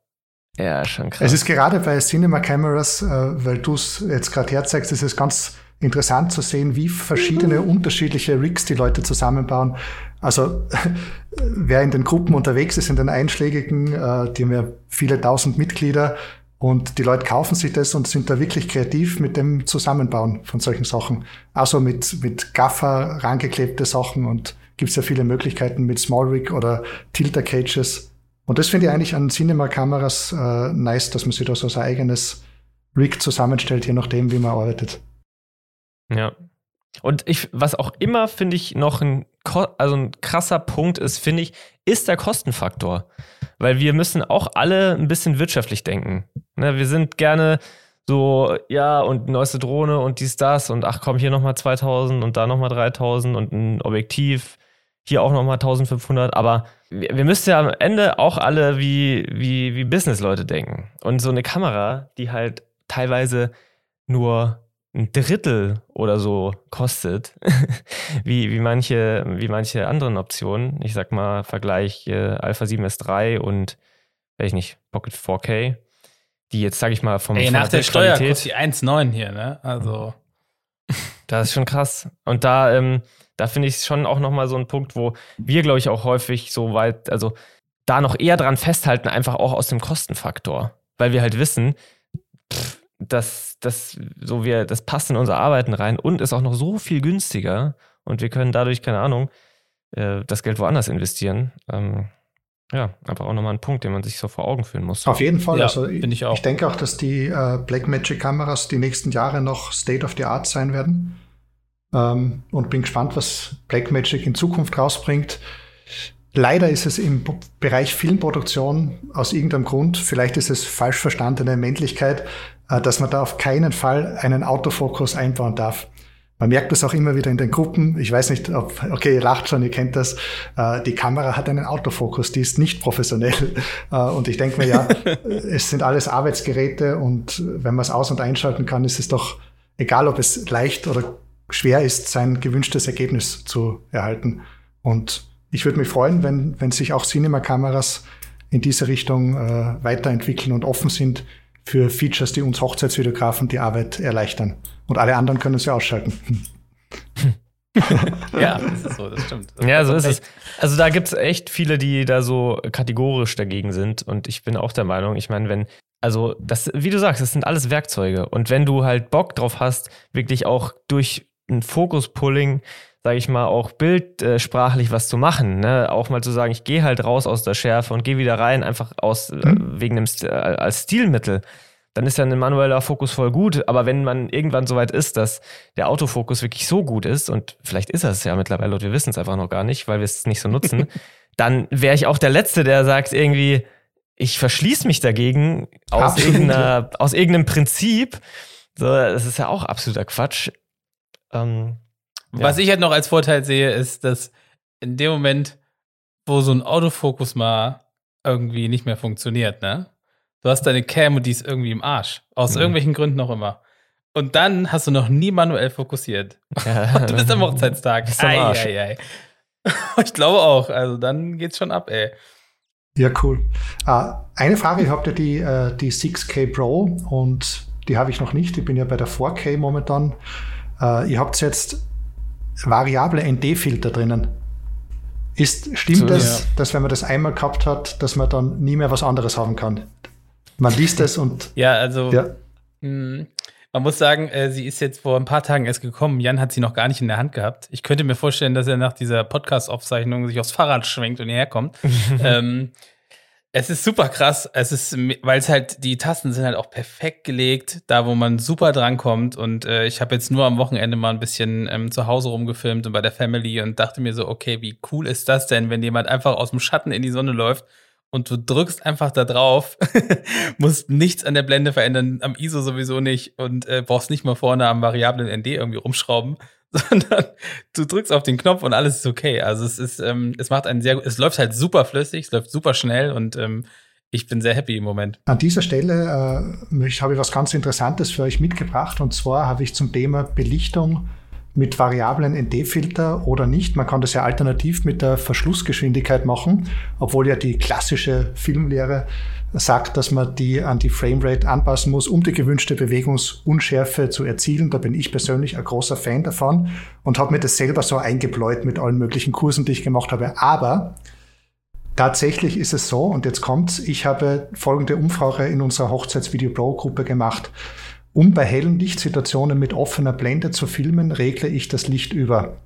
Ja, schon krass. Es ist gerade bei Cinema Cameras, äh, weil du es jetzt gerade herzeigst, ist es ganz interessant zu sehen, wie verschiedene mhm. unterschiedliche Rigs die Leute zusammenbauen. Also (laughs) wer in den Gruppen unterwegs ist, in den einschlägigen, äh, die haben ja viele tausend Mitglieder und die Leute kaufen sich das und sind da wirklich kreativ mit dem Zusammenbauen von solchen Sachen. Also mit, mit Gaffer rangeklebte Sachen und gibt's ja viele Möglichkeiten mit Small Rig oder Tilter Cages. Und das finde ich eigentlich an Cinema-Kameras äh, nice, dass man sich da so sein eigenes Rig zusammenstellt, je nachdem, wie man arbeitet. Ja. Und ich, was auch immer, finde ich, noch ein, also ein krasser Punkt ist, finde ich, ist der Kostenfaktor. Weil wir müssen auch alle ein bisschen wirtschaftlich denken. Ne, wir sind gerne so, ja, und neueste Drohne und dies, das und ach komm, hier nochmal 2000 und da nochmal 3000 und ein Objektiv, hier auch nochmal 1500. Aber wir, wir müssen ja am Ende auch alle wie, wie, wie Businessleute denken. Und so eine Kamera, die halt teilweise nur ein Drittel oder so kostet, (laughs) wie, wie, manche, wie manche anderen Optionen. Ich sag mal, Vergleich äh, Alpha 7S3 und, weiß ich nicht, Pocket 4K, die jetzt, sag ich mal, vom Ey, nach der, der Steuer kostet die 1,9 hier, ne? Also. Das ist schon krass. Und da, ähm, da finde ich es schon auch nochmal so ein Punkt, wo wir, glaube ich, auch häufig so weit, also da noch eher dran festhalten, einfach auch aus dem Kostenfaktor. Weil wir halt wissen, pff, dass das so wir das passt in unsere Arbeiten rein und ist auch noch so viel günstiger und wir können dadurch keine Ahnung äh, das Geld woanders investieren. Ähm, ja, aber auch nochmal ein Punkt, den man sich so vor Augen führen muss. Auf jeden Fall. Ja, also ich, ich, auch. ich denke auch, dass die äh, Blackmagic-Kameras die nächsten Jahre noch State of the Art sein werden. Ähm, und bin gespannt, was Blackmagic in Zukunft rausbringt. Leider ist es im Bereich Filmproduktion aus irgendeinem Grund, vielleicht ist es falsch verstandene Männlichkeit, äh, dass man da auf keinen Fall einen Autofokus einbauen darf. Man merkt das auch immer wieder in den Gruppen. Ich weiß nicht, ob, okay, ihr lacht schon, ihr kennt das. Äh, die Kamera hat einen Autofokus, die ist nicht professionell. (laughs) Äh, und ich denke mir, ja, (laughs) es sind alles Arbeitsgeräte und wenn man es aus- und einschalten kann, ist es doch egal, ob es leicht oder schwer ist, sein gewünschtes Ergebnis zu erhalten. Und ich würde mich freuen, wenn, wenn sich auch Cinema-Kameras in diese Richtung äh, weiterentwickeln und offen sind für Features, die uns Hochzeitsvideografen die Arbeit erleichtern. Und alle anderen können sie ausschalten. (laughs) ja, das ist so, das stimmt. Das ja, so ist es. Also da gibt es echt viele, die da so kategorisch dagegen sind. Und ich bin auch der Meinung, ich meine, wenn, also das, wie du sagst, das sind alles Werkzeuge. Und wenn du halt Bock drauf hast, wirklich auch durch ein Fokus-Pulling sage ich mal, auch bildsprachlich was zu machen. Ne? Auch mal zu sagen, ich gehe halt raus aus der Schärfe und gehe wieder rein, einfach aus äh, mhm. wegen dem äh, als Stilmittel. Dann ist ja ein manueller Fokus voll gut, aber wenn man irgendwann so weit ist, dass der Autofokus wirklich so gut ist, und vielleicht ist er es ja mittlerweile und wir wissen es einfach noch gar nicht, weil wir es nicht so nutzen, (laughs) dann wäre ich auch der Letzte, der sagt irgendwie, ich verschließe mich dagegen aus, aus irgendeinem Prinzip. So, das ist ja auch absoluter Quatsch. Ähm, was ich halt noch als Vorteil sehe, ist, dass in dem Moment, wo so ein Autofokus mal irgendwie nicht mehr funktioniert, ne? Du hast deine Cam und die ist irgendwie im Arsch. Aus mhm. irgendwelchen Gründen noch immer. Und dann hast du noch nie manuell fokussiert. Ja. (laughs) Und du bist am Hochzeitstag. Bist am Arsch. Ei, ei, ei. (laughs) Ich glaube auch. Also dann geht's schon ab, ey. Ja, cool. Uh, eine Frage, ich habe ja die, uh, die 6K Pro und die habe ich noch nicht. Ich bin ja bei der 4K momentan. Uh, ihr habt jetzt variable ND-Filter drinnen. Ist, stimmt so, es, ja. dass wenn man das einmal gehabt hat, dass man dann nie mehr was anderes haben kann? Man liest es und. Ja, also. Ja. Hm, man muss sagen, äh, sie ist jetzt vor ein paar Tagen erst gekommen. Jan hat sie noch gar nicht in der Hand gehabt. Ich könnte mir vorstellen, dass er nach dieser Podcast-Aufzeichnung sich aufs Fahrrad schwenkt und hierher kommt. (laughs) ähm, es ist super krass. Es ist, weil es halt, die Tasten sind halt auch perfekt gelegt, da wo man super drankommt. Und äh, ich habe jetzt nur am Wochenende mal ein bisschen ähm, zu Hause rumgefilmt und bei der Family und dachte mir so, okay, wie cool ist das denn, wenn jemand einfach aus dem Schatten in die Sonne läuft und du drückst einfach da drauf, (laughs) musst nichts an der Blende verändern, am ISO sowieso nicht und äh, brauchst nicht mal vorne am variablen ND irgendwie rumschrauben, (laughs) sondern du drückst auf den Knopf und alles ist okay. Also es ist, ähm, es macht einen sehr, es läuft halt super flüssig, es läuft super schnell und ähm, ich bin sehr happy im Moment. An dieser Stelle äh, habe ich was ganz Interessantes für euch mitgebracht und zwar habe ich zum Thema Belichtung mit variablen ND-Filter oder nicht. Man kann das ja alternativ mit der Verschlussgeschwindigkeit machen, obwohl ja die klassische Filmlehre sagt, dass man die an die Framerate anpassen muss, um die gewünschte Bewegungsunschärfe zu erzielen. Da bin ich persönlich ein großer Fan davon und habe mir das selber so eingebläut mit allen möglichen Kursen, die ich gemacht habe. Aber tatsächlich ist es so, und jetzt kommt's, ich habe folgende Umfrage in unserer Hochzeitsvideo Pro Gruppe gemacht. Um bei hellen Lichtsituationen mit offener Blende zu filmen, regle ich das Licht über.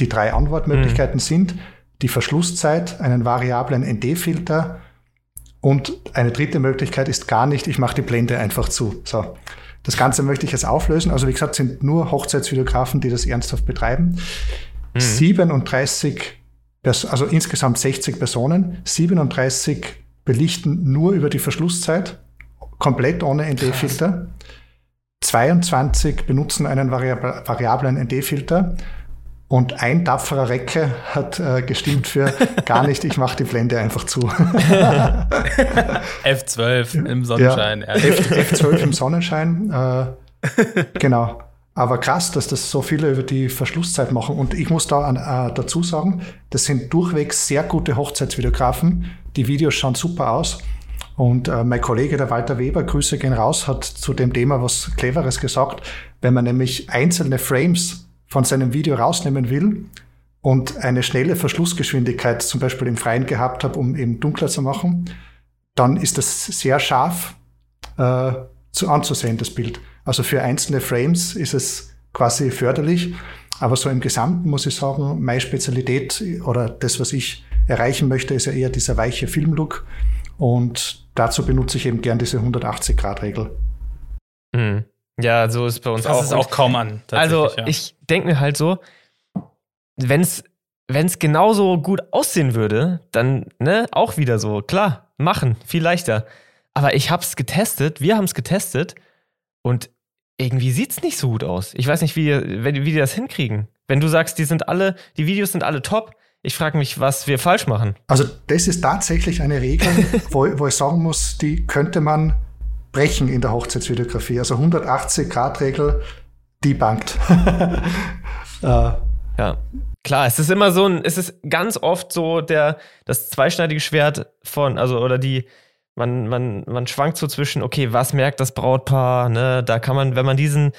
Die drei Antwortmöglichkeiten mhm. sind die Verschlusszeit, einen variablen ND-Filter und eine dritte Möglichkeit ist gar nicht, ich mache die Blende einfach zu. So. Das Ganze möchte ich jetzt auflösen. Also wie gesagt, sind nur Hochzeitsvideografen, die das ernsthaft betreiben. Mhm. 37, also insgesamt 60 Personen, 37 belichten nur über die Verschlusszeit, komplett ohne ND-Filter. 22 benutzen einen variablen ND-Filter und ein tapferer Recke hat äh, gestimmt für (laughs) gar nicht, ich mache die Blende einfach zu. (laughs) F12 im Sonnenschein. Ja, F, F12 im Sonnenschein. Äh, genau. Aber krass, dass das so viele über die Verschlusszeit machen. Und ich muss da an, äh, dazu sagen, das sind durchwegs sehr gute Hochzeitsvideografen. Die Videos schauen super aus. Und äh, mein Kollege, der Walter Weber, Grüße gehen raus, hat zu dem Thema was Cleveres gesagt. Wenn man nämlich einzelne Frames von seinem Video rausnehmen will und eine schnelle Verschlussgeschwindigkeit zum Beispiel im Freien gehabt habe, um eben dunkler zu machen, dann ist das sehr scharf äh, zu anzusehen, das Bild. Also für einzelne Frames ist es quasi förderlich, aber so im Gesamten muss ich sagen, meine Spezialität oder das, was ich erreichen möchte, ist ja eher dieser weiche Filmlook und dazu benutze ich eben gern diese 180-Grad-Regel. Mhm. Ja, so ist bei uns das auch. Das ist auch kaum an. Also, ja. ich denke mir halt so, wenn es wenn es genauso gut aussehen würde, dann ne, auch wieder so, klar, machen, viel leichter. Aber ich habe es getestet, wir haben es getestet und irgendwie sieht es nicht so gut aus. Ich weiß nicht, wie, wie die das hinkriegen. Wenn du sagst, die sind alle, die Videos sind alle top, ich frage mich, was wir falsch machen. Also, das ist tatsächlich eine Regel, wo, (laughs) wo ich sagen muss, die könnte man brechen in der Hochzeitsvideografie. Also 180-Grad-Regel debunked. (laughs) äh. Ja. Klar, es ist immer so ein, es ist ganz oft so der, das zweischneidige Schwert von, also, oder die, man, man, man schwankt so zwischen, okay, was merkt das Brautpaar, ne, da kann man, wenn man diesen,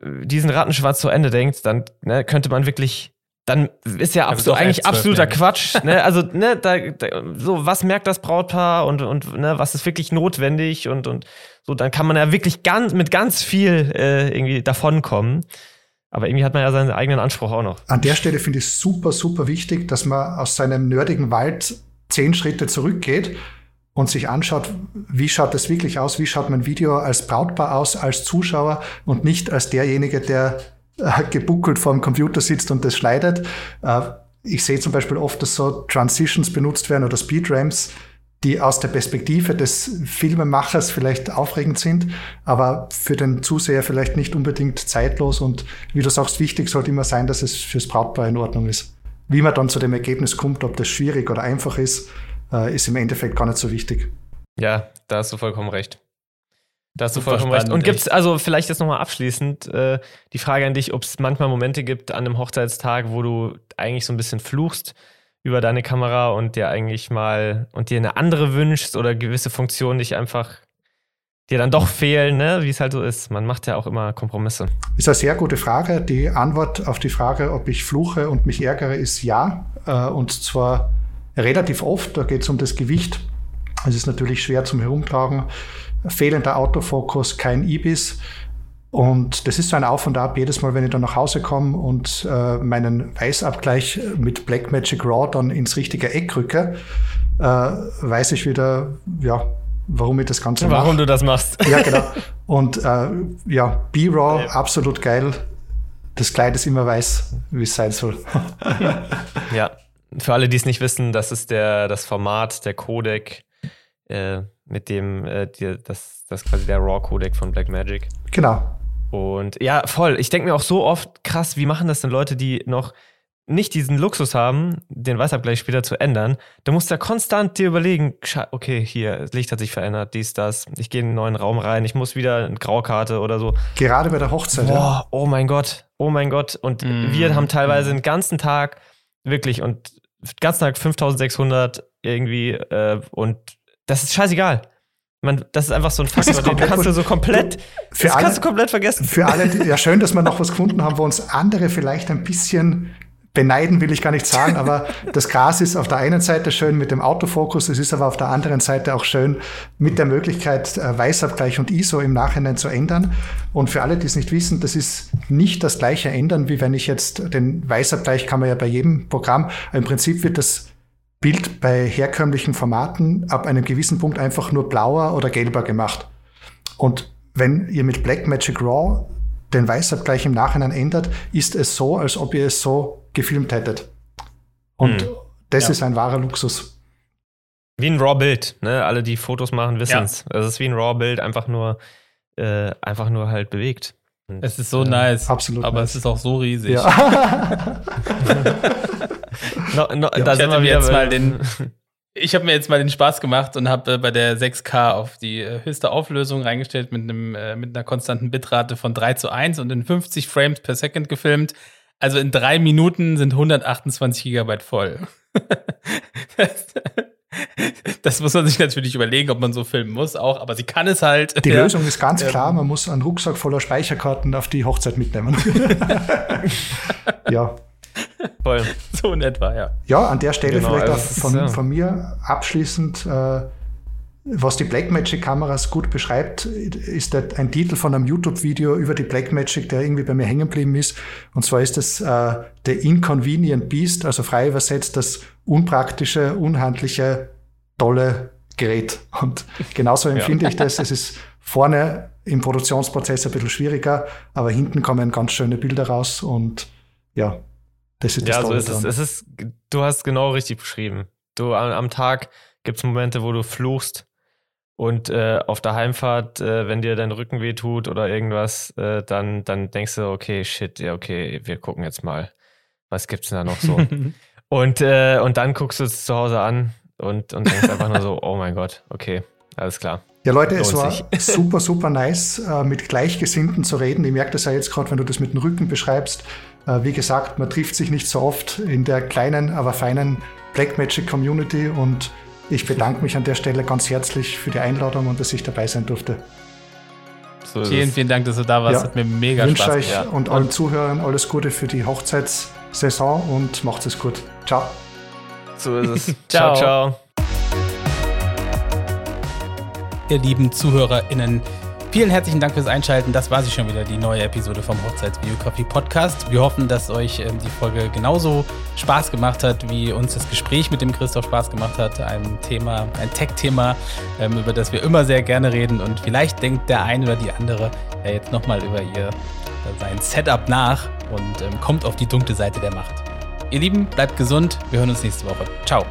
diesen Rattenschwarz zu Ende denkt, dann ne, könnte man wirklich, dann ist ja absolut, eigentlich absoluter Quatsch, (laughs) ne, also, ne, da, da, so, was merkt das Brautpaar und, und, ne, was ist wirklich notwendig und, und so, dann kann man ja wirklich ganz, mit ganz viel äh, irgendwie davonkommen. Aber irgendwie hat man ja seinen eigenen Anspruch auch noch. An der Stelle finde ich es super, super wichtig, dass man aus seinem nerdigen Wald zehn Schritte zurückgeht und sich anschaut, wie schaut das wirklich aus, wie schaut mein Video als Brautpaar aus, als Zuschauer und nicht als derjenige, der äh, gebuckelt vor dem Computer sitzt und das schneidet. Äh, ich sehe zum Beispiel oft, dass so Transitions benutzt werden oder Speedramps, die aus der Perspektive des Filmemachers vielleicht aufregend sind, aber für den Zuseher vielleicht nicht unbedingt zeitlos und wie du sagst, wichtig sollte immer sein, dass es fürs Brautpaar in Ordnung ist. Wie man dann zu dem Ergebnis kommt, ob das schwierig oder einfach ist, äh, ist im Endeffekt gar nicht so wichtig. Ja, da hast du vollkommen recht. Da hast du vollkommen recht. Und gibt es also vielleicht jetzt nochmal abschließend äh, die Frage an dich, ob es manchmal Momente gibt an einem Hochzeitstag, wo du eigentlich so ein bisschen fluchst, über deine Kamera und dir eigentlich mal und dir eine andere wünschst oder gewisse Funktionen dich einfach dir dann doch fehlen, ne? wie es halt so ist. Man macht ja auch immer Kompromisse. Ist eine sehr gute Frage. Die Antwort auf die Frage, ob ich fluche und mich ärgere, ist ja. Äh, und zwar relativ oft. Da geht es um das Gewicht. Es ist natürlich schwer zum Herumtragen. Fehlender Autofokus, kein IBIS. Und das ist so ein Auf und Ab jedes Mal, wenn ich dann nach Hause komme und äh, meinen Weißabgleich mit Blackmagic Raw dann ins richtige Eck rücke, äh, weiß ich wieder, ja, warum ich das Ganze mache. Warum du das machst. (laughs) Ja, genau. Und äh, ja, B-Raw, ja. absolut geil. Das Kleid ist immer weiß, wie es sein soll. ja, für alle, die es nicht wissen, das ist der, das Format, der Codec, äh, mit dem äh, die, das, das quasi der RAW-Codec von Blackmagic. Genau. Und ja, voll. Ich denke mir auch so oft, krass, wie machen das denn Leute, die noch nicht diesen Luxus haben, den Weißabgleich später zu ändern, da musst du ja konstant dir überlegen, okay, hier, das Licht hat sich verändert, dies, das, ich gehe in einen neuen Raum rein, ich muss wieder eine Graukarte oder so. Gerade bei der Hochzeit, Boah, ja. Oh mein Gott, oh mein Gott. Und mm. wir haben teilweise mm. den ganzen Tag, wirklich, und den ganzen Tag 5600 irgendwie, äh, und das ist scheißegal. Man, das ist einfach so ein Faktor, den kannst du so komplett, für das alle, kannst du komplett vergessen. Für alle, ja schön, dass wir noch was (laughs) gefunden haben, wo uns andere vielleicht ein bisschen beneiden will ich gar nicht sagen, aber das Gras ist auf der einen Seite schön mit dem Autofokus, es ist aber auf der anderen Seite auch schön mit der Möglichkeit, äh, Weißabgleich und ISO im Nachhinein zu ändern. Und für alle, die es nicht wissen, das ist nicht das gleiche Ändern, wie wenn ich jetzt den Weißabgleich kann man ja bei jedem Programm, im Prinzip wird das Bild bei herkömmlichen Formaten ab einem gewissen Punkt einfach nur blauer oder gelber gemacht. Und wenn ihr mit Blackmagic Raw den Weißabgleich im Nachhinein ändert, ist es so, als ob ihr es so gefilmt hättet. Und hm. das ja. ist ein wahrer Luxus. Wie ein RAW-Bild, ne? Alle, die Fotos machen, wissen es. Ja. Es ist wie ein RAW-Bild, einfach nur, äh, einfach nur halt bewegt. Und, es ist so äh, nice. Absolut. Aber nice. es ist auch so riesig. Ja. (laughs) (laughs) no, no, ja, da sind wir jetzt mal den. (laughs) Ich habe mir jetzt mal den Spaß gemacht und habe äh, bei der 6K auf die äh, höchste Auflösung reingestellt mit, einem, äh, mit einer konstanten Bitrate von 3 zu 1 und in 50 Frames per Second gefilmt. Also in drei Minuten sind 128 Gigabyte voll. (laughs) das, das muss man sich natürlich überlegen, ob man so filmen muss, auch, aber sie kann es halt. Die ja. Lösung ist ganz klar, man muss einen Rucksack voller Speicherkarten auf die Hochzeit mitnehmen. (laughs) ja. (laughs) Voll. So in etwa, ja. Ja, an der Stelle genau, vielleicht also auch von, ist, ja. von, mir abschließend, äh, was die Blackmagic-Kameras gut beschreibt, ist ein Titel von einem YouTube-Video über die Blackmagic, der irgendwie bei mir hängen geblieben ist. Und zwar ist das äh, The Inconvenient Beast, also frei übersetzt das unpraktische, unhandliche, tolle Gerät. Und genauso empfinde ja. ich das. Es ist vorne im Produktionsprozess ein bisschen schwieriger, aber hinten kommen ganz schöne Bilder raus und ja, das ist das Ja, so ist es. es ist, du hast genau richtig beschrieben. Du am, am Tag gibt es Momente, wo du fluchst Und äh, auf der Heimfahrt, äh, wenn dir dein Rücken weh tut oder irgendwas, äh, dann, dann denkst du, okay, shit, ja, okay, wir gucken jetzt mal, was gibt's denn da noch so? (laughs) und, äh, und dann guckst du es zu Hause an und, und denkst einfach nur so, (laughs) oh mein Gott, okay, alles klar. Ja, Leute, Lohnt es war sich. (laughs) super, super nice, äh, mit Gleichgesinnten zu reden. Ich merke das ja jetzt gerade, wenn du das mit dem Rücken beschreibst. Äh, wie gesagt, man trifft sich nicht so oft in der kleinen, aber feinen Black Magic Community und ich bedanke mich an der Stelle ganz herzlich für die Einladung und dass ich dabei sein durfte. So vielen, vielen Dank, dass du da warst. Ja. Hat mir mega ich Spaß gemacht. Ich wünsche euch und allen Zuhörern alles Gute für die Hochzeitssaison und macht es gut. Ciao. So ist es. (laughs) ciao, ciao ihr lieben ZuhörerInnen. Vielen herzlichen Dank fürs Einschalten. Das war sie schon wieder, die neue Episode vom Hochzeitsbiografie Podcast. Wir hoffen, dass euch ähm, die Folge genauso Spaß gemacht hat, wie uns das Gespräch mit dem Christoph Spaß gemacht hat. Ein Thema, ein Tech-Thema, ähm, über das wir immer sehr gerne reden. Und vielleicht denkt der eine oder die andere ja jetzt nochmal über ihr sein Setup nach und ähm, kommt auf die dunkle Seite der Macht. Ihr Lieben, bleibt gesund. Wir hören uns nächste Woche. Ciao.